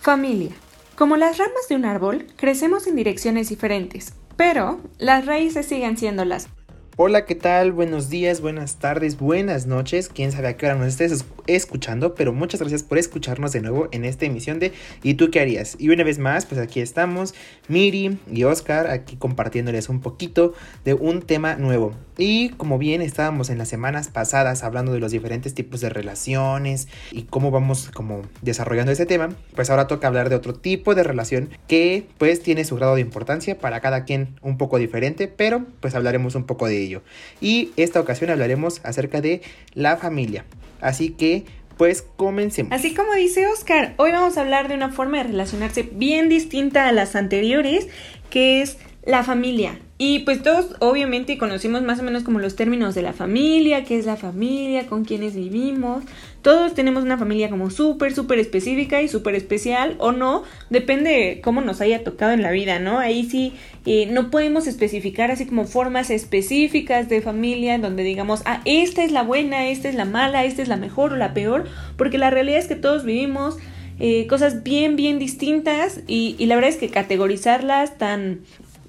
Familia. Como las ramas de un árbol, crecemos en direcciones diferentes, pero las raíces siguen siendo las Hola, ¿qué tal? Buenos días, buenas tardes, buenas noches. Quién sabe a qué hora nos estés escuchando, pero muchas gracias por escucharnos de nuevo en esta emisión de ¿Y tú qué harías? Y una vez más, pues aquí estamos, Miri y Oscar, aquí compartiéndoles un poquito de un tema nuevo. Y como bien estábamos en las semanas pasadas hablando de los diferentes tipos de relaciones y cómo vamos como desarrollando ese tema, pues ahora toca hablar de otro tipo de relación que pues tiene su grado de importancia para cada quien un poco diferente, pero pues hablaremos un poco de ello. Y esta ocasión hablaremos acerca de la familia. Así que pues comencemos. Así como dice Oscar, hoy vamos a hablar de una forma de relacionarse bien distinta a las anteriores, que es la familia. Y pues todos obviamente conocimos más o menos como los términos de la familia, qué es la familia, con quiénes vivimos. Todos tenemos una familia como súper, súper específica y súper especial o no, depende de cómo nos haya tocado en la vida, ¿no? Ahí sí eh, no podemos especificar así como formas específicas de familia donde digamos, ah, esta es la buena, esta es la mala, esta es la mejor o la peor, porque la realidad es que todos vivimos eh, cosas bien, bien distintas y, y la verdad es que categorizarlas tan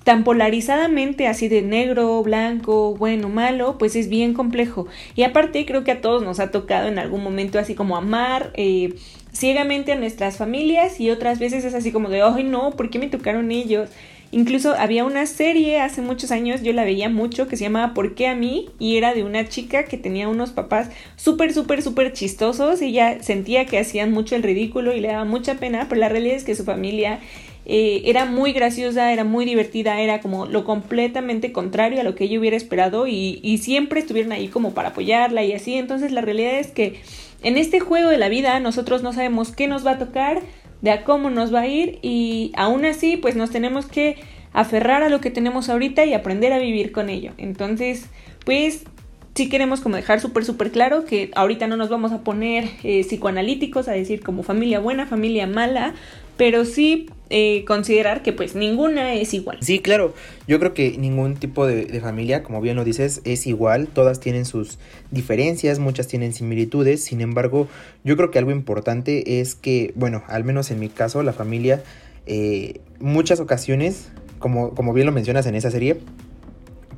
tan polarizadamente así de negro, blanco, bueno, malo, pues es bien complejo. Y aparte creo que a todos nos ha tocado en algún momento así como amar eh, ciegamente a nuestras familias y otras veces es así como de, ay no, ¿por qué me tocaron ellos? Incluso había una serie hace muchos años, yo la veía mucho, que se llamaba ¿Por qué a mí? Y era de una chica que tenía unos papás súper, súper, súper chistosos. Y ella sentía que hacían mucho el ridículo y le daba mucha pena, pero la realidad es que su familia eh, era muy graciosa, era muy divertida, era como lo completamente contrario a lo que ella hubiera esperado y, y siempre estuvieron ahí como para apoyarla y así. Entonces la realidad es que en este juego de la vida nosotros no sabemos qué nos va a tocar, de a cómo nos va a ir y aún así pues nos tenemos que aferrar a lo que tenemos ahorita y aprender a vivir con ello. Entonces pues sí queremos como dejar súper, súper claro que ahorita no nos vamos a poner eh, psicoanalíticos a decir como familia buena, familia mala, pero sí eh, considerar que pues ninguna es igual. Sí, claro, yo creo que ningún tipo de, familia, como bien lo dices, es igual, todas tienen sus diferencias, muchas tienen similitudes, sin embargo, yo creo que algo importante es que, bueno, al menos en mi caso, la familia, eh, muchas ocasiones, como, como bien lo mencionas en esa serie,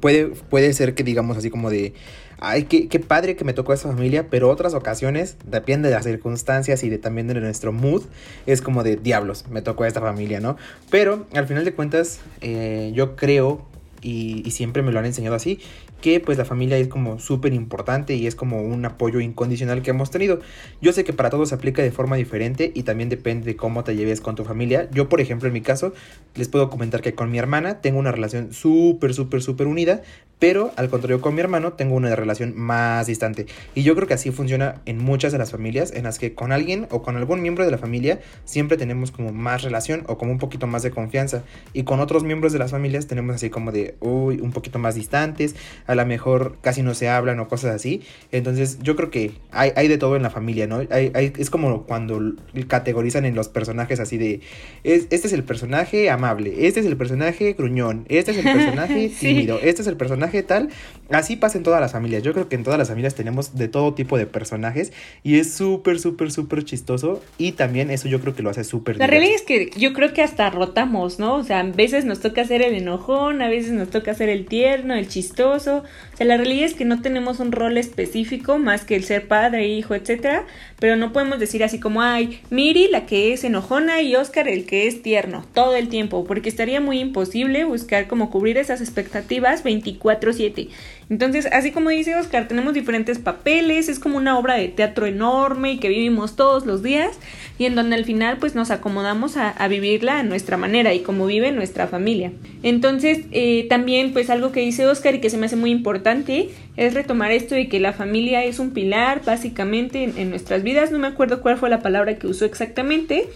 puede, puede ser que digamos así como de, ay, qué, qué padre que me tocó esa familia, pero otras ocasiones, depende de las circunstancias y de también de nuestro mood, es como de diablos, me tocó esta familia, ¿no? Pero al final de cuentas, eh, yo creo y, siempre me lo han enseñado así, que pues la familia es como súper importante y es como un apoyo incondicional que hemos tenido. Yo sé que para todos se aplica de forma diferente y también depende de cómo te lleves con tu familia. Yo, por ejemplo, en mi caso, les puedo comentar que con mi hermana tengo una relación súper, súper, súper unida, pero al contrario con mi hermano tengo una relación más distante. Y yo creo que así funciona en muchas de las familias, en las que con alguien o con algún miembro de la familia siempre tenemos como más relación o como un poquito más de confianza. Y con otros miembros de las familias tenemos así como de, uy, un poquito más distantes, a lo mejor casi no se hablan o cosas así. Entonces yo creo que hay, hay de todo en la familia, ¿no? Hay, es como cuando categorizan en los personajes así de, este es el personaje amable, este es el personaje gruñón, este es el personaje tímido, este es el personaje tal. Así pasa en todas las familias. Yo creo que en todas las familias tenemos de todo tipo de personajes y es súper, súper, súper chistoso y también eso yo creo que lo hace súper La realidad es que yo creo que hasta rotamos, ¿no? O sea, a veces nos toca hacer el enojón, a veces nos toca ser el tierno, el chistoso. O sea, la realidad es que no tenemos un rol específico más que el ser padre, hijo, etcétera, pero no podemos decir así como, ay, Miri la que es enojona y Oscar el que es tierno, todo el tiempo, porque estaría muy imposible buscar como cubrir esas expectativas 24/7. Entonces, así como dice Oscar, tenemos diferentes papeles, es como una obra de teatro enorme y que vivimos todos los días y en donde al final pues nos acomodamos a, vivirla a nuestra manera y como vive nuestra familia. Entonces, eh, también pues algo que dice Oscar y que se me hace muy importante es retomar esto de que la familia es un pilar básicamente en nuestras vidas, no me acuerdo cuál fue la palabra que usó exactamente,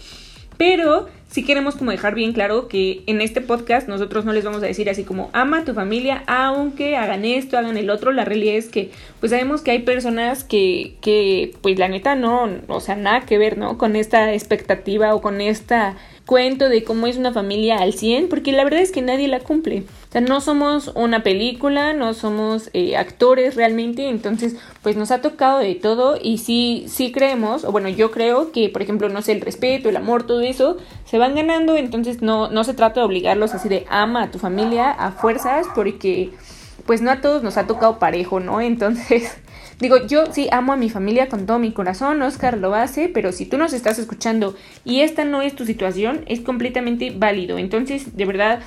pero si queremos como dejar bien claro que en este podcast nosotros no les vamos a decir así como ama a tu familia, aunque hagan esto, hagan el otro. La realidad es que pues sabemos que hay personas que, que pues la neta no, o sea, nada que ver, ¿no? Con esta expectativa o con esta cuento de cómo es una familia al 100, porque la verdad es que nadie la cumple. O sea, no somos una película, no somos eh, actores realmente, entonces pues nos ha tocado de todo y sí, sí creemos, o bueno, yo creo que por ejemplo, no sé, el respeto, el amor, todo eso, se van ganando, entonces no, no se trata de obligarlos así de ama a tu familia a fuerzas, porque pues no a todos nos ha tocado parejo, ¿no? Entonces Digo, yo sí amo a mi familia con todo mi corazón, Oscar lo hace, pero si tú nos estás escuchando y esta no es tu situación, es completamente válido. Entonces, de verdad,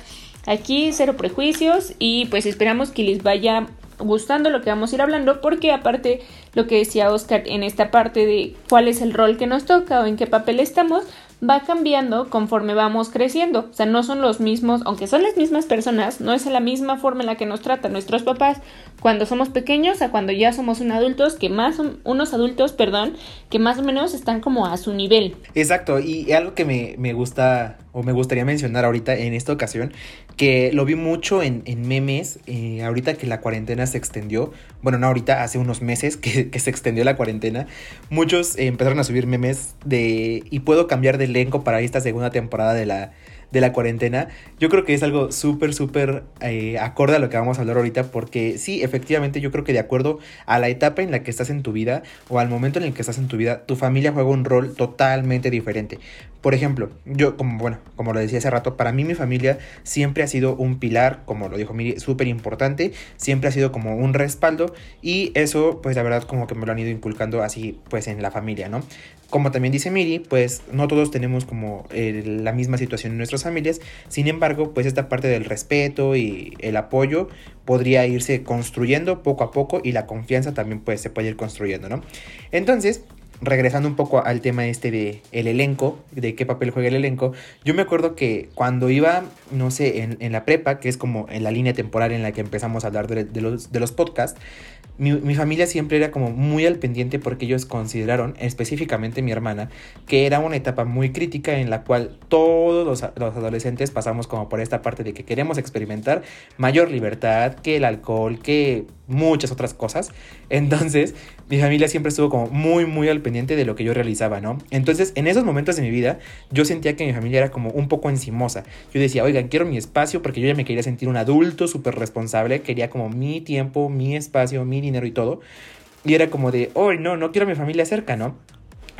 aquí cero prejuicios y pues esperamos que les vaya gustando lo que vamos a ir hablando porque aparte lo que decía Oscar en esta parte de cuál es el rol que nos toca o en qué papel estamos va cambiando conforme vamos creciendo. O sea, no son los mismos, aunque son las mismas personas, no es la misma forma en la que nos tratan nuestros papás cuando somos pequeños a cuando ya somos un adultos que más unos adultos, perdón, que más o menos están como a su nivel. Exacto, y algo que me, me gusta o me gustaría mencionar ahorita en esta ocasión, que lo vi mucho en, en memes, eh, ahorita que la cuarentena se extendió, bueno, no ahorita, hace unos meses que, se extendió la cuarentena, muchos empezaron a subir memes de, y puedo cambiar de elenco para esta segunda temporada de la, de la cuarentena, yo creo que es algo súper, súper eh, acorde a lo que vamos a hablar ahorita, porque sí, efectivamente, yo creo que de acuerdo a la etapa en la que estás en tu vida o al momento en el que estás en tu vida, tu familia juega un rol totalmente diferente. Por ejemplo, yo, como bueno, como lo decía hace rato, para mí mi familia siempre ha sido un pilar, como lo dijo Miri, súper importante, siempre ha sido como un respaldo y eso, pues la verdad, como que me lo han ido inculcando así, pues en la familia, ¿no? Como también dice Miri, pues no todos tenemos como la misma situación en nuestras familias, sin embargo, pues esta parte del respeto y el apoyo podría irse construyendo poco a poco y la confianza también pues se puede ir construyendo, ¿no? Entonces, regresando un poco al tema este de el elenco, de qué papel juega el elenco, yo me acuerdo que cuando iba, no sé, en, la prepa, que es como en la línea temporal en la que empezamos a hablar de, los, de los podcasts, mi, familia siempre era como muy al pendiente porque ellos consideraron, específicamente mi hermana, que era una etapa muy crítica en la cual todos los, los, adolescentes pasamos como por esta parte de que queremos experimentar mayor libertad, que el alcohol, que muchas otras cosas. Entonces, mi familia siempre estuvo como muy, muy al pendiente de lo que yo realizaba, ¿no? Entonces, en esos momentos de mi vida, yo sentía que mi familia era como un poco encimosa. Yo decía, oigan, quiero mi espacio porque yo ya me quería sentir un adulto súper responsable, quería como mi tiempo, mi espacio, mi dinero y todo. Y era como de, oh, no, no quiero mi familia cerca, ¿no?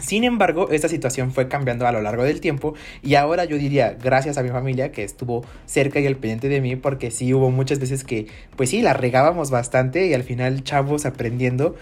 Sin embargo, esta situación fue cambiando a lo largo del tiempo y ahora yo diría gracias a mi familia que estuvo cerca y al pendiente de mí porque sí hubo muchas veces que pues sí, la regábamos bastante y al final chavos aprendiendo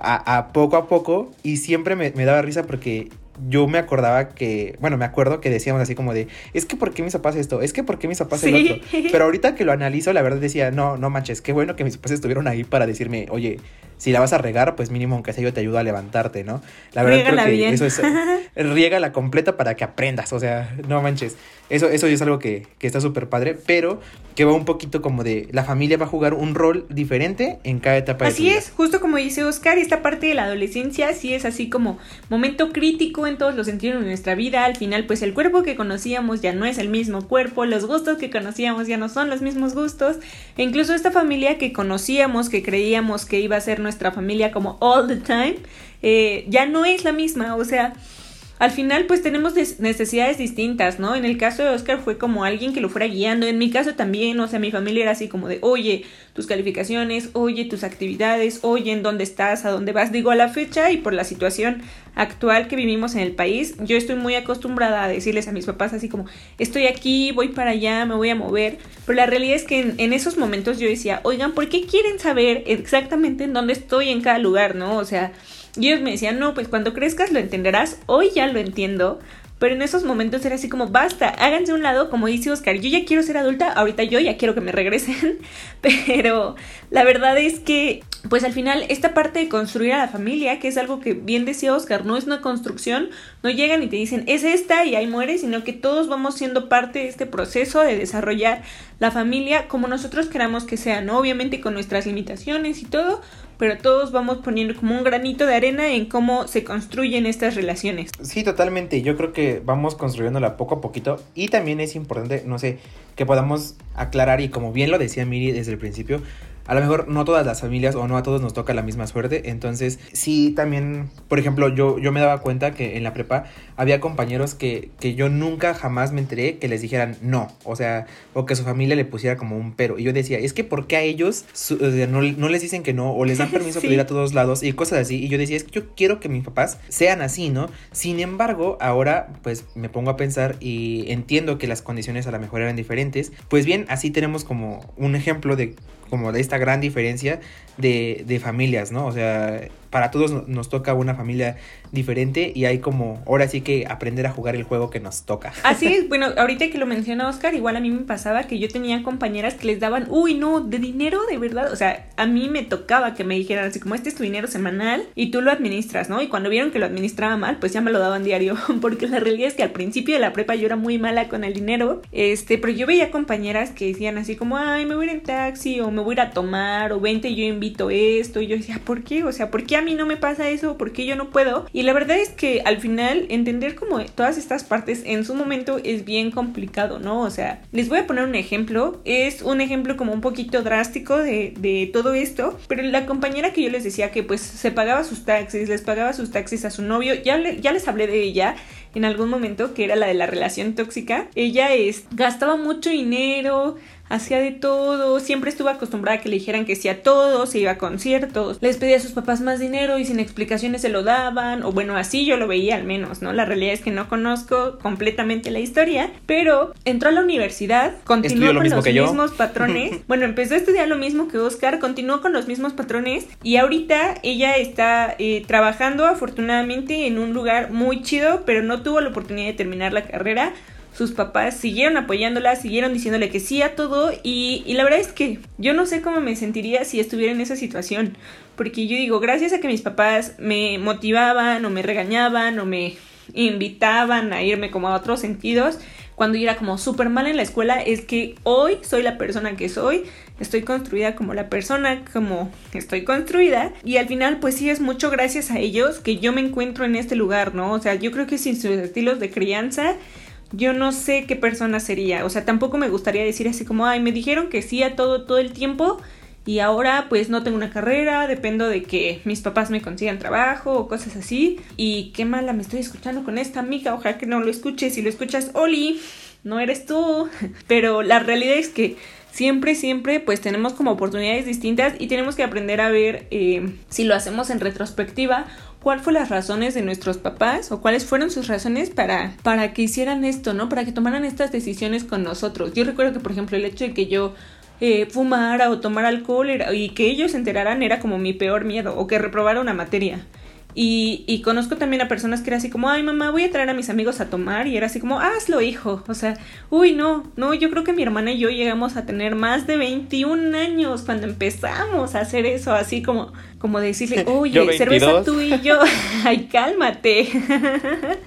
a, poco a poco y siempre me, me daba risa porque yo me acordaba que, bueno, me acuerdo que decíamos así como de, es que ¿por qué mis papás esto? Es que ¿por qué mis papás el otro? Pero ahorita que lo analizo, la verdad decía, no, no manches, qué bueno que mis papás estuvieron ahí para decirme, oye, si la vas a regar, pues mínimo aunque sea yo te ayudo a levantarte, ¿no? La verdad creo que eso es, riega la completa para que aprendas, o sea, no manches. Eso, eso es algo que, que está súper padre, pero que va un poquito como de la familia va a jugar un rol diferente en cada etapa así de Así es, justo como dice Oscar, esta parte de la adolescencia sí es así como momento crítico en todos los sentidos de nuestra vida. Al final, pues el cuerpo que conocíamos ya no es el mismo cuerpo, los gustos que conocíamos ya no son los mismos gustos. E incluso esta familia que conocíamos, que creíamos que iba a ser nuestra familia como all the time, eh, ya no es la misma. O sea, al final pues tenemos necesidades distintas, ¿no? En el caso de Oscar fue como alguien que lo fuera guiando, en mi caso también, o sea, mi familia era así como de, oye, tus calificaciones, oye, tus actividades, oye, en dónde estás, a dónde vas, digo a la fecha y por la situación actual que vivimos en el país, yo estoy muy acostumbrada a decirles a mis papás así como, estoy aquí, voy para allá, me voy a mover, pero la realidad es que en, en esos momentos yo decía, oigan, ¿por qué quieren saber exactamente en dónde estoy en cada lugar, ¿no? O sea, y ellos me decían, no, pues cuando crezcas lo entenderás, hoy ya lo entiendo, pero en esos momentos era así como, basta, háganse un lado, como dice Oscar, yo ya quiero ser adulta, ahorita yo ya quiero que me regresen, pero la verdad es que, pues al final, esta parte de construir a la familia, que es algo que bien decía Oscar, no es una construcción, no llegan y te dicen, es esta y ahí muere, sino que todos vamos siendo parte de este proceso de desarrollar la familia como nosotros queramos que sea, ¿no? Obviamente con nuestras limitaciones y todo, pero todos vamos poniendo como un granito de arena en cómo se construyen estas relaciones. Sí, totalmente. Yo creo que vamos construyéndola poco a poquito y también es importante, no sé, que podamos aclarar y como bien lo decía Miri desde el principio, a lo mejor no todas las familias o no a todos nos toca la misma suerte. Entonces, sí, también, por ejemplo, yo, yo me daba cuenta que en la prepa había compañeros que, que yo nunca jamás me enteré que les dijeran no. O sea, o que su familia le pusiera como un pero. Y yo decía, es que ¿por qué a ellos no, no, les dicen que no? O les dan permiso para ir a todos lados y cosas así. Y yo decía, es que yo quiero que mis papás sean así, ¿no? Sin embargo, ahora pues me pongo a pensar y entiendo que las condiciones a lo mejor eran diferentes. Pues bien, así tenemos como un ejemplo de como de esta gran diferencia de, de familias, ¿no? O sea, para todos nos toca una familia diferente y hay como ahora sí que aprender a jugar el juego que nos toca. Así es, bueno, ahorita que lo menciona Oscar, igual a mí me pasaba que yo tenía compañeras que les daban, uy, no, de dinero de verdad, o sea, a mí me tocaba que me dijeran así como este es tu dinero semanal y tú lo administras, ¿no? Y cuando vieron que lo administraba mal, pues ya me lo daban diario, porque la realidad es que al principio de la prepa yo era muy mala con el dinero, este, pero yo veía compañeras que decían así como, ay, me voy a ir en taxi o me voy a ir a tomar o vente, yo invito esto y yo decía, ¿por qué? O sea, ¿por qué a mí no me pasa eso? ¿Por qué yo no puedo? Y la verdad es que al final entender como todas estas partes en su momento es bien complicado, ¿no? O sea, les voy a poner un ejemplo. Es un ejemplo como un poquito drástico de, de todo esto, pero la compañera que yo les decía que pues se pagaba sus taxis, les pagaba sus taxis a su novio, ya, ya les hablé de ella en algún momento, que era la de la relación tóxica. Ella es, gastaba mucho dinero, hacía de todo, siempre estuvo acostumbrada a que le dijeran que sí a todo, se iba a conciertos, les pedía a sus papás más dinero y sin explicaciones se lo daban, o bueno, así yo lo veía al menos, ¿no? La realidad es que no conozco completamente la historia, pero entró a la universidad, continuó con los mismos patrones, bueno, empezó a estudiar lo mismo que Oscar, continuó con los mismos patrones y ahorita ella está eh, trabajando afortunadamente en un lugar muy chido, pero no tuvo la oportunidad de terminar la carrera sus papás siguieron apoyándola, siguieron diciéndole que sí a todo y, y, la verdad es que yo no sé cómo me sentiría si estuviera en esa situación, porque yo digo, gracias a que mis papás me motivaban o me regañaban o me invitaban a irme como a otros sentidos, cuando yo era como súper mal en la escuela, es que hoy soy la persona que soy, estoy construida como la persona como estoy construida y al final pues sí es mucho gracias a ellos que yo me encuentro en este lugar, ¿no? O sea, yo creo que sin sus estilos de crianza yo no sé qué persona sería. O sea, tampoco me gustaría decir así como, ay, me dijeron que sí a todo, todo el tiempo y ahora pues no tengo una carrera, dependo de que mis papás me consigan trabajo o cosas así. Y qué mala me estoy escuchando con esta amiga, ojalá que no lo escuches. Si lo escuchas, Oli, no eres tú. Pero la realidad es que siempre, siempre pues tenemos como oportunidades distintas y tenemos que aprender a ver eh, si lo hacemos en retrospectiva cuál fue las razones de nuestros papás o cuáles fueron sus razones para, para que hicieran esto, ¿no? Para que tomaran estas decisiones con nosotros. Yo recuerdo que, por ejemplo, el hecho de que yo eh, fumara o tomara alcohol y que ellos se enteraran era como mi peor miedo o que reprobara una materia. Y, y, conozco también a personas que era así como, ay mamá, voy a traer a mis amigos a tomar. Y era así como, hazlo, hijo. O sea, uy, no, no, yo creo que mi hermana y yo llegamos a tener más de 21 años cuando empezamos a hacer eso. Así como, como decirle, oye, cerveza tú y yo. ay, cálmate.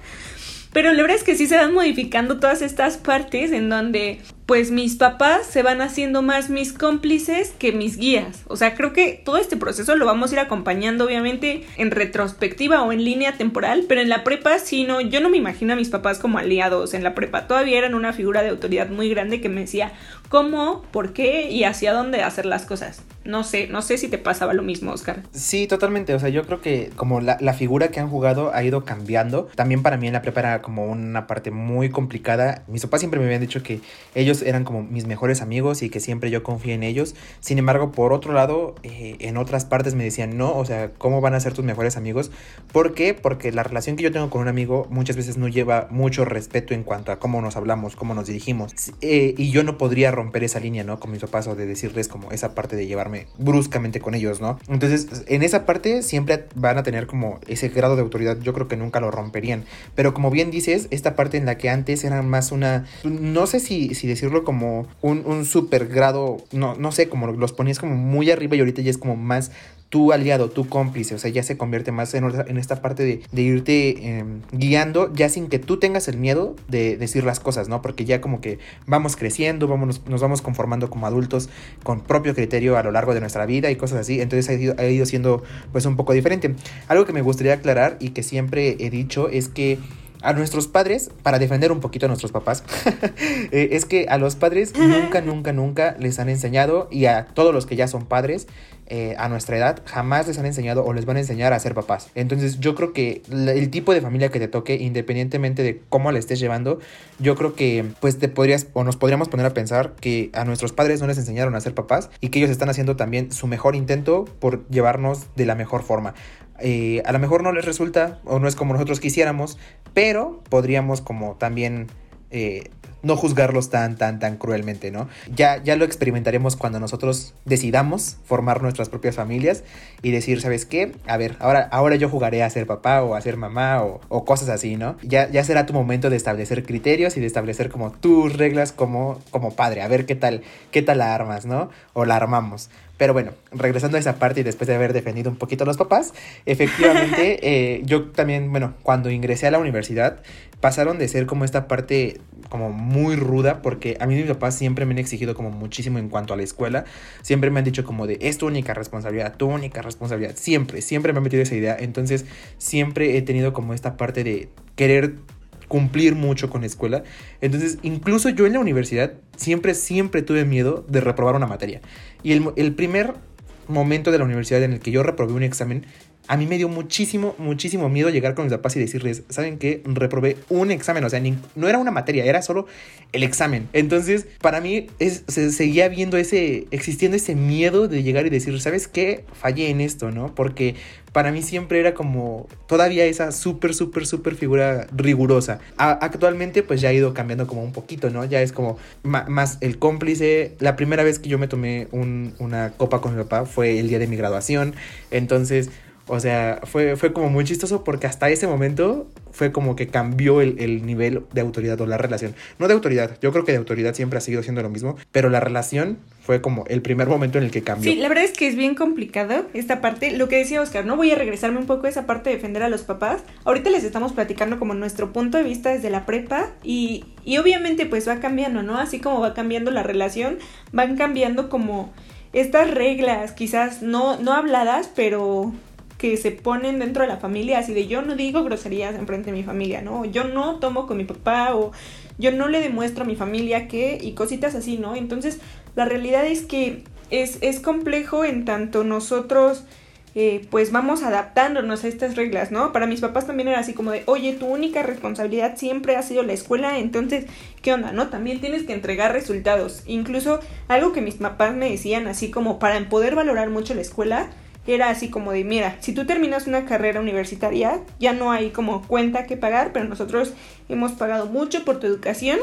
Pero la verdad es que sí se van modificando todas estas partes en donde pues mis papás se van haciendo más mis cómplices que mis guías. O sea, creo que todo este proceso lo vamos a ir acompañando obviamente en retrospectiva o en línea temporal, pero en la prepa sí no, yo no me imagino a mis papás como aliados. En la prepa todavía eran una figura de autoridad muy grande que me decía cómo, por qué y hacia dónde hacer las cosas. No sé, no sé si te pasaba lo mismo, Oscar. Sí, totalmente. O sea, yo creo que como la, la figura que han jugado ha ido cambiando. También para mí en la prepa era como una parte muy complicada. Mis papás siempre me habían dicho que ellos eran como mis mejores amigos y que siempre yo confié en ellos. Sin embargo, por otro lado, eh, en otras partes me decían, no, o sea, ¿cómo van a ser tus mejores amigos? ¿Por qué? Porque la relación que yo tengo con un amigo muchas veces no lleva mucho respeto en cuanto a cómo nos hablamos, cómo nos dirigimos. Eh, y yo no podría romper esa línea, ¿no? Con mis papás o de decirles como esa parte de llevarme bruscamente con ellos, ¿no? Entonces, en esa parte siempre van a tener como ese grado de autoridad, yo creo que nunca lo romperían. Pero como bien dices, esta parte en la que antes era más una, no sé si, si decir como un, un super grado, no, no sé, como los ponías como muy arriba y ahorita ya es como más tu aliado, tu cómplice, o sea, ya se convierte más en, en esta parte de, de irte em, guiando, ya sin que tú tengas el miedo de decir las cosas, ¿no? Porque ya como que vamos creciendo, vamos, nos vamos conformando como adultos con propio criterio a lo largo de nuestra vida y cosas así, entonces ha ido, ha ido siendo pues un poco diferente. Algo que me gustaría aclarar y que siempre he dicho es que a nuestros padres, para defender un poquito a nuestros papás, eh, es que a los padres nunca, nunca, nunca les han enseñado, y a todos los que ya son padres, eh, a nuestra edad, jamás les han enseñado o les van a enseñar a ser papás. Entonces yo creo que el tipo de familia que te toque, independientemente de cómo la estés llevando, yo creo que pues te podrías o nos podríamos poner a pensar que a nuestros padres no les enseñaron a ser papás y que ellos están haciendo también su mejor intento por llevarnos de la mejor forma. Eh, a lo mejor no les resulta o no es como nosotros quisiéramos, pero podríamos como también eh, no juzgarlos tan, tan, tan cruelmente, ¿no? Ya, ya lo experimentaremos cuando nosotros decidamos formar nuestras propias familias y decir, ¿sabes qué? A ver, ahora, ahora yo jugaré a ser papá o a ser mamá o, cosas así, ¿no? Ya, ya será tu momento de establecer criterios y de establecer como tus reglas como, como padre, a ver qué tal, qué tal la armas, ¿no? O la armamos. Pero bueno, regresando a esa parte y después de haber defendido un poquito a los papás, efectivamente, eh, yo también, bueno, cuando ingresé a la universidad, pasaron de ser como esta parte como muy ruda, porque a mí mis papás siempre me han exigido como muchísimo en cuanto a la escuela, siempre me han dicho como de, es tu única responsabilidad, tu única responsabilidad, siempre, siempre me han metido esa idea, entonces siempre he tenido como esta parte de querer cumplir mucho con la escuela. Entonces, incluso yo en la universidad siempre, siempre tuve miedo de reprobar una materia. Y el, el primer momento de la universidad en el que yo reprobé un examen a mí me dio muchísimo, muchísimo miedo llegar con mis papás y decirles, ¿saben qué? Reprobé un examen, o sea, no era una materia, era solo el examen. Entonces, para mí es, se seguía viendo ese, existiendo ese miedo de llegar y decir, ¿sabes qué? Fallé en esto, ¿no? Porque para mí siempre era como todavía esa súper, súper, súper figura rigurosa. actualmente pues ya ha ido cambiando como un poquito, ¿no? Ya es como más el cómplice. La primera vez que yo me tomé una copa con mi papá fue el día de mi graduación. Entonces o sea, fue, fue como muy chistoso porque hasta ese momento fue como que cambió el, nivel de autoridad o la relación. No de autoridad, yo creo que de autoridad siempre ha seguido siendo lo mismo, pero la relación fue como el primer momento en el que cambió. Sí, la verdad es que es bien complicado esta parte. Lo que decía Oscar, no voy a regresarme un poco a esa parte de defender a los papás. Ahorita les estamos platicando como nuestro punto de vista desde la prepa y, y obviamente pues va cambiando, ¿no? Así como va cambiando la relación, van cambiando como estas reglas, quizás no, no habladas, pero que se ponen dentro de la familia, así de yo no digo groserías en frente de mi familia, ¿no? Yo no tomo con mi papá o yo no le demuestro a mi familia que y cositas así, ¿no? Entonces, la realidad es que es, es complejo en tanto nosotros eh, pues vamos adaptándonos a estas reglas, ¿no? Para mis papás también era así como de, oye, tu única responsabilidad siempre ha sido la escuela, entonces, ¿qué onda, no? También tienes que entregar resultados. Incluso algo que mis papás me decían así como para poder valorar mucho la escuela, era así como de, mira, si tú terminas una carrera universitaria, ya no hay como cuenta que pagar, pero nosotros hemos pagado mucho por tu educación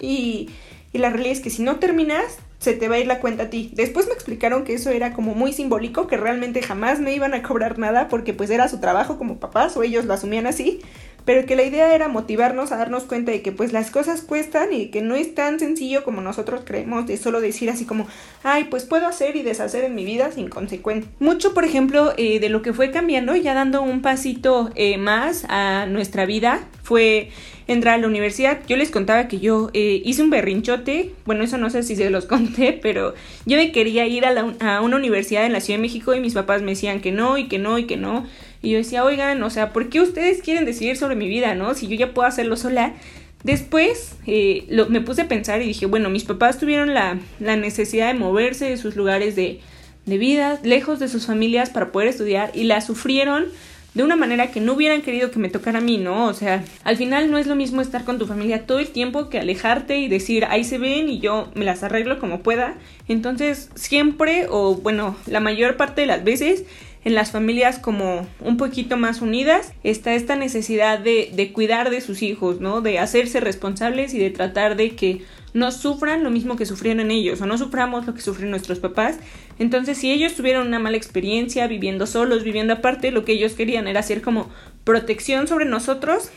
y, y la realidad es que si no terminas, se te va a ir la cuenta a ti. Después me explicaron que eso era como muy simbólico, que realmente jamás me iban a cobrar nada porque pues era su trabajo como papás o ellos lo asumían así, pero que la idea era motivarnos a darnos cuenta de que pues las cosas cuestan y que no es tan sencillo como nosotros creemos de solo decir así como, ay, pues puedo hacer y deshacer en mi vida sin consecuencia. Mucho, por ejemplo, eh, de lo que fue cambiando, ya dando un pasito eh, más a nuestra vida, fue entrar a la universidad. Yo les contaba que yo eh, hice un berrinchote, bueno, eso no sé si se los conté, pero yo me quería ir a, a una universidad en la Ciudad de México y mis papás me decían que no y que no y que no. Y yo decía, oigan, o sea, ¿por qué ustedes quieren decidir sobre mi vida, no? Si yo ya puedo hacerlo sola. Después eh, me puse a pensar y dije, bueno, mis papás tuvieron la, la necesidad de moverse de sus lugares de, de vida, lejos de sus familias para poder estudiar y la sufrieron de una manera que no hubieran querido que me tocara a mí, ¿no? O sea, al final no es lo mismo estar con tu familia todo el tiempo que alejarte y decir, ahí se ven y yo me las arreglo como pueda. Entonces, siempre, o bueno, la mayor parte de las veces, en las familias como un poquito más unidas está esta necesidad de, de cuidar de sus hijos, ¿no? De hacerse responsables y de tratar de que no sufran lo mismo que sufrieron ellos o no suframos lo que sufren nuestros papás. Entonces, si ellos tuvieron una mala experiencia viviendo solos, viviendo aparte, lo que ellos querían era hacer como protección sobre nosotros.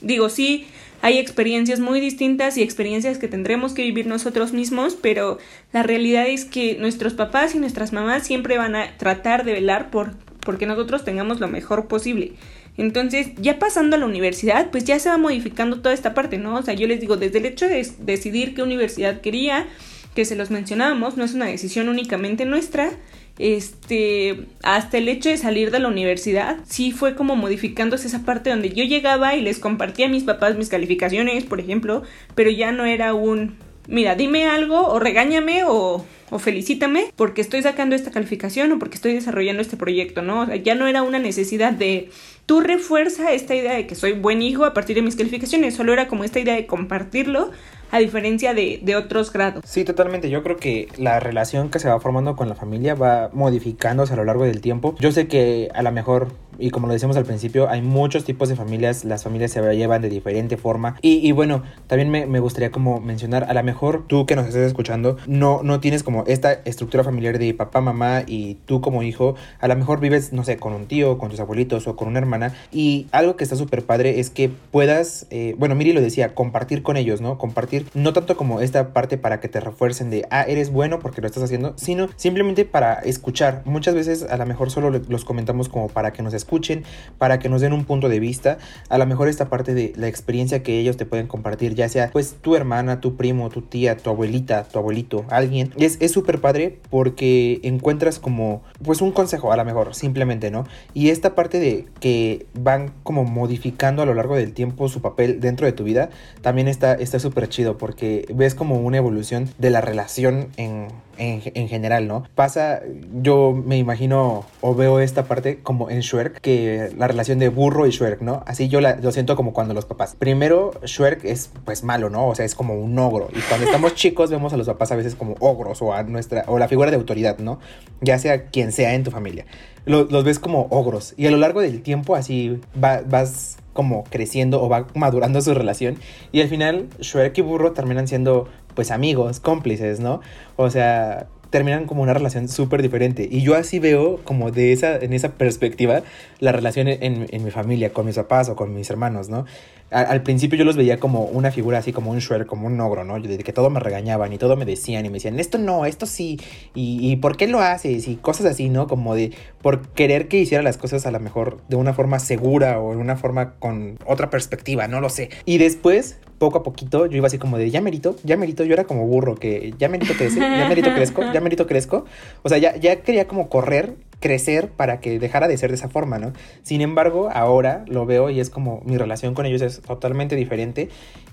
Digo, sí, hay experiencias muy distintas y experiencias que tendremos que vivir nosotros mismos, pero la realidad es que nuestros papás y nuestras mamás siempre van a tratar de velar por porque nosotros tengamos lo mejor posible. Entonces, ya pasando a la universidad, pues ya se va modificando toda esta parte, ¿no? O sea, yo les digo, desde el hecho de decidir qué universidad quería, que se los mencionábamos, no es una decisión únicamente nuestra, este, hasta el hecho de salir de la universidad, sí fue como modificándose esa parte donde yo llegaba y les compartía a mis papás mis calificaciones, por ejemplo, pero ya no era un, mira, dime algo o regáñame o, o felicítame porque estoy sacando esta calificación o porque estoy desarrollando este proyecto, ¿no? O sea, ya no era una necesidad de tú refuerza esta idea de que soy buen hijo a partir de mis calificaciones, solo era como esta idea de compartirlo a diferencia de, de, otros grados. Sí, totalmente. Yo creo que la relación que se va formando con la familia va modificándose a lo largo del tiempo. Yo sé que a lo mejor y como lo decíamos al principio, hay muchos tipos de familias, las familias se llevan de diferente forma. Y, y bueno, también me, me, gustaría como mencionar, a lo mejor tú que nos estés escuchando, no, no tienes como esta estructura familiar de papá, mamá y tú como hijo, a lo mejor vives, no sé, con un tío, con tus abuelitos o con una hermana. Y algo que está súper padre es que puedas, eh, bueno, Miri lo decía, compartir con ellos, ¿no? Compartir no tanto como esta parte para que te refuercen de, ah, eres bueno porque lo estás haciendo, sino simplemente para escuchar. Muchas veces a lo mejor solo los comentamos como para que nos escuchen para que nos den un punto de vista. A lo mejor esta parte de la experiencia que ellos te pueden compartir, ya sea pues tu hermana, tu primo, tu tía, tu abuelita, tu abuelito, alguien. Es súper padre porque encuentras como pues un consejo a lo mejor, simplemente, ¿no? Y esta parte de que van como modificando a lo largo del tiempo su papel dentro de tu vida, también está súper chido porque ves como una evolución de la relación en en, general, ¿no? Pasa, yo me imagino o veo esta parte como en Shrek, que la relación de burro y Shrek, ¿no? Así yo la, lo siento como cuando los papás. Primero, Shrek es pues malo, ¿no? O sea, es como un ogro. Y cuando estamos chicos vemos a los papás a veces como ogros o a nuestra, o la figura de autoridad, ¿no? Ya sea quien sea en tu familia. Los, los ves como ogros. Y a lo largo del tiempo así vas como creciendo o va madurando su relación. Y al final, Shrek y Burro terminan siendo pues amigos, cómplices, ¿no? O sea, terminan como una relación súper diferente. Y yo así veo como de esa, en esa perspectiva la relación en, en, mi familia, con mis papás o con mis hermanos, ¿no? Al principio yo los veía como una figura así como un Shrek, como un ogro, ¿no? De que todo me regañaban y todo me decían y me decían, esto no, esto sí, y, ¿por qué lo haces? Y cosas así, ¿no? Como de por querer que hiciera las cosas a lo mejor de una forma segura o de una forma con otra perspectiva, no lo sé. Y después, poco a poquito, yo iba así como de, ya merito, ya merito, yo era como burro, que ya merito crece, ya merito crezco, ya merito crezco. O sea, ya quería como correr crecer para que dejara de ser de esa forma, ¿no? Sin embargo, ahora lo veo y es como mi relación con ellos es totalmente diferente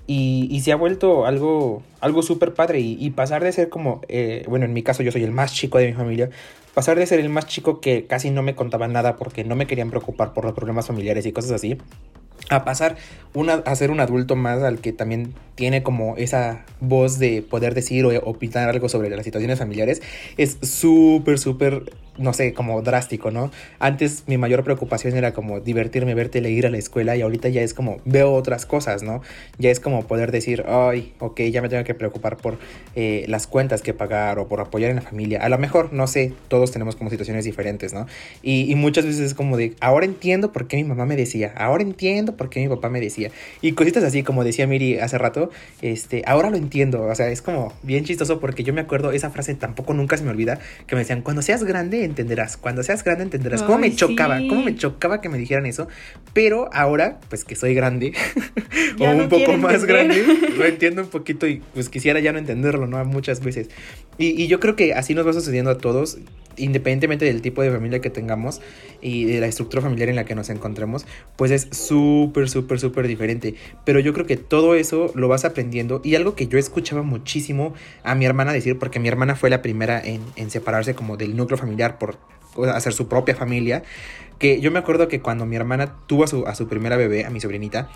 y, y se ha vuelto algo, algo súper padre y, pasar de ser como, eh, bueno, en mi caso yo soy el más chico de mi familia, pasar de ser el más chico que casi no me contaban nada porque no me querían preocupar por los problemas familiares y cosas así, a pasar una, a ser un adulto más al que también tiene como esa voz de poder decir o opinar algo sobre las situaciones familiares, es súper, súper no sé, como drástico, ¿no? Antes mi mayor preocupación era como divertirme, verte leer a la escuela y ahorita ya es como veo otras cosas, ¿no? Ya es como poder decir, ay, ok, ya me tengo que preocupar por eh, las cuentas que pagar o por apoyar en la familia. A lo mejor, no sé, todos tenemos como situaciones diferentes, ¿no? Y, y muchas veces es como de, ahora entiendo por qué mi mamá me decía, ahora entiendo por qué mi papá me decía. Y cositas así, como decía Miri hace rato, este, ahora lo entiendo, o sea, es como bien chistoso porque yo me acuerdo, esa frase tampoco nunca se me olvida, que me decían, cuando seas grande, entenderás. Cuando seas grande entenderás. cómo me chocaba, cómo me chocaba que me dijeran eso. Pero ahora, pues que soy grande o un poco más grande, lo entiendo un poquito y pues quisiera ya no entenderlo, ¿no? Muchas veces. Y, y yo creo que así nos va sucediendo a todos independientemente del tipo de familia que tengamos y de la estructura familiar en la que nos encontremos, pues es súper, súper, súper diferente. Pero yo creo que todo eso lo vas aprendiendo y algo que yo escuchaba muchísimo a mi hermana decir, porque mi hermana fue la primera en, en separarse como del núcleo familiar por hacer su propia familia, que yo me acuerdo que cuando mi hermana tuvo a su, a su primera bebé, a mi sobrinita,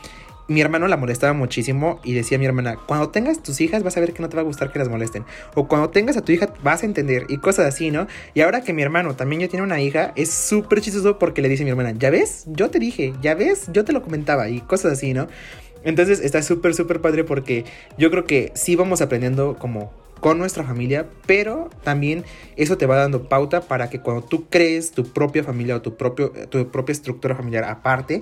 mi hermano la molestaba muchísimo y decía a mi hermana, cuando tengas tus hijas vas a ver que no te va a gustar que las molesten. O cuando tengas a tu hija vas a entender y cosas así, ¿no? Y ahora que mi hermano también ya tiene una hija, es súper chistoso porque le dice a mi hermana, ya ves, yo te dije, ya ves, yo te lo comentaba y cosas así, ¿no? Entonces está súper, súper padre porque yo creo que sí vamos aprendiendo como con nuestra familia, pero también eso te va dando pauta para que cuando tú crees tu propia familia o tu, propio, tu propia estructura familiar aparte,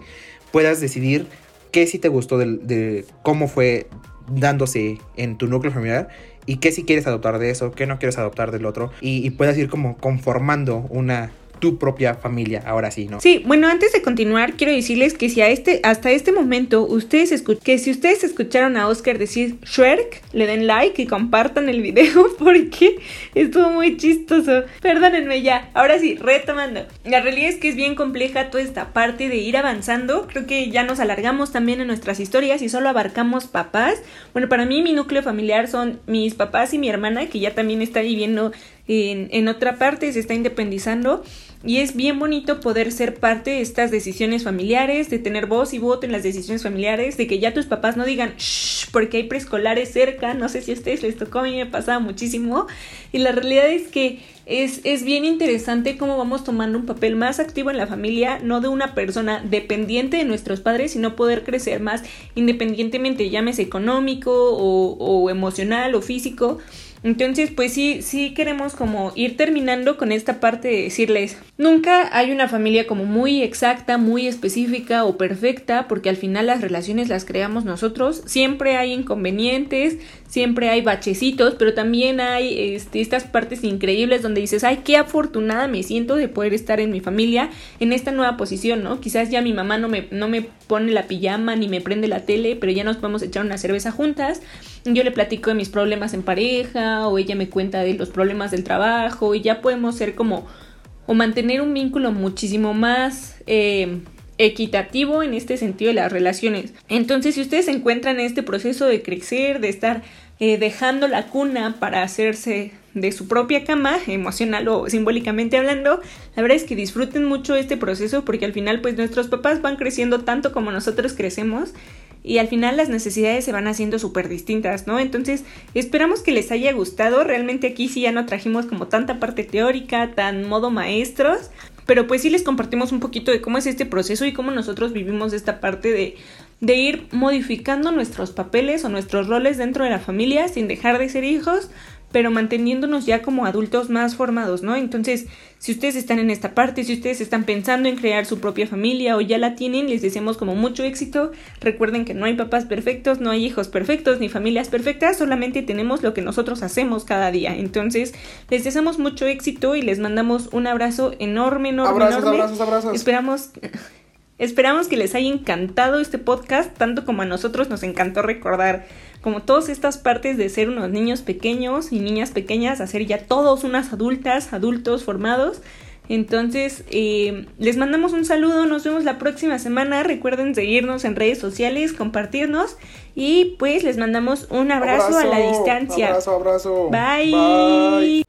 puedas decidir qué sí te gustó de, cómo fue dándose en tu núcleo familiar y qué sí quieres adoptar de eso, qué no quieres adoptar del otro y, puedas ir como conformando una tu propia familia, ahora sí, ¿no? Sí, bueno, antes de continuar, quiero decirles que si a este, hasta este momento ustedes escuchan, que si ustedes escucharon a Oscar decir Shrek, le den like y compartan el video porque estuvo muy chistoso. Perdónenme ya, ahora sí, retomando. La realidad es que es bien compleja toda esta parte de ir avanzando. Creo que ya nos alargamos también en nuestras historias y solo abarcamos papás. Bueno, para mí mi núcleo familiar son mis papás y mi hermana, que ya también está viviendo en, en otra parte, se está independizando. Y es bien bonito poder ser parte de estas decisiones familiares, de tener voz y voto en las decisiones familiares, de que ya tus papás no digan shh, porque hay preescolares cerca, no sé si a ustedes les tocó, a mí me pasaba muchísimo. Y la realidad es que es, es bien interesante cómo vamos tomando un papel más activo en la familia, no de una persona dependiente de nuestros padres, sino poder crecer más independientemente, llámese económico o, o emocional o físico. Entonces, pues sí, sí queremos como ir terminando con esta parte de decirles, nunca hay una familia como muy exacta, muy específica o perfecta, porque al final las relaciones las creamos nosotros, siempre hay inconvenientes, siempre hay bachecitos, pero también hay este, estas partes increíbles donde dices, ay, qué afortunada me siento de poder estar en mi familia en esta nueva posición, ¿no? Quizás ya mi mamá no me, no me pone la pijama ni me prende la tele, pero ya nos podemos echar una cerveza juntas, yo le platico de mis problemas en pareja o ella me cuenta de los problemas del trabajo y ya podemos ser como o mantener un vínculo muchísimo más eh, equitativo en este sentido de las relaciones. Entonces, si ustedes se encuentran en este proceso de crecer, de estar eh, dejando la cuna para hacerse de su propia cama, emocional o simbólicamente hablando, la verdad es que disfruten mucho este proceso porque al final pues nuestros papás van creciendo tanto como nosotros crecemos y al final las necesidades se van haciendo súper distintas, ¿no? Entonces esperamos que les haya gustado, realmente aquí sí ya no trajimos como tanta parte teórica, tan modo maestros, pero pues sí les compartimos un poquito de cómo es este proceso y cómo nosotros vivimos esta parte de, de ir modificando nuestros papeles o nuestros roles dentro de la familia sin dejar de ser hijos, pero manteniéndonos ya como adultos más formados, ¿no? Entonces, si ustedes están en esta parte, si ustedes están pensando en crear su propia familia o ya la tienen, les deseamos como mucho éxito. Recuerden que no hay papás perfectos, no hay hijos perfectos, ni familias perfectas, solamente tenemos lo que nosotros hacemos cada día. Entonces, les deseamos mucho éxito y les mandamos un abrazo enorme, enorme, Abrazos, enorme. abrazos, abrazos. Esperamos Esperamos que les haya encantado este podcast, tanto como a nosotros nos encantó recordar como todas estas partes de ser unos niños pequeños y niñas pequeñas, a ser ya todos unas adultas, adultos formados. Entonces, eh, les mandamos un saludo, nos vemos la próxima semana. Recuerden seguirnos en redes sociales, compartirnos y pues les mandamos un abrazo, a la distancia. Abrazo, abrazo. Bye. Bye.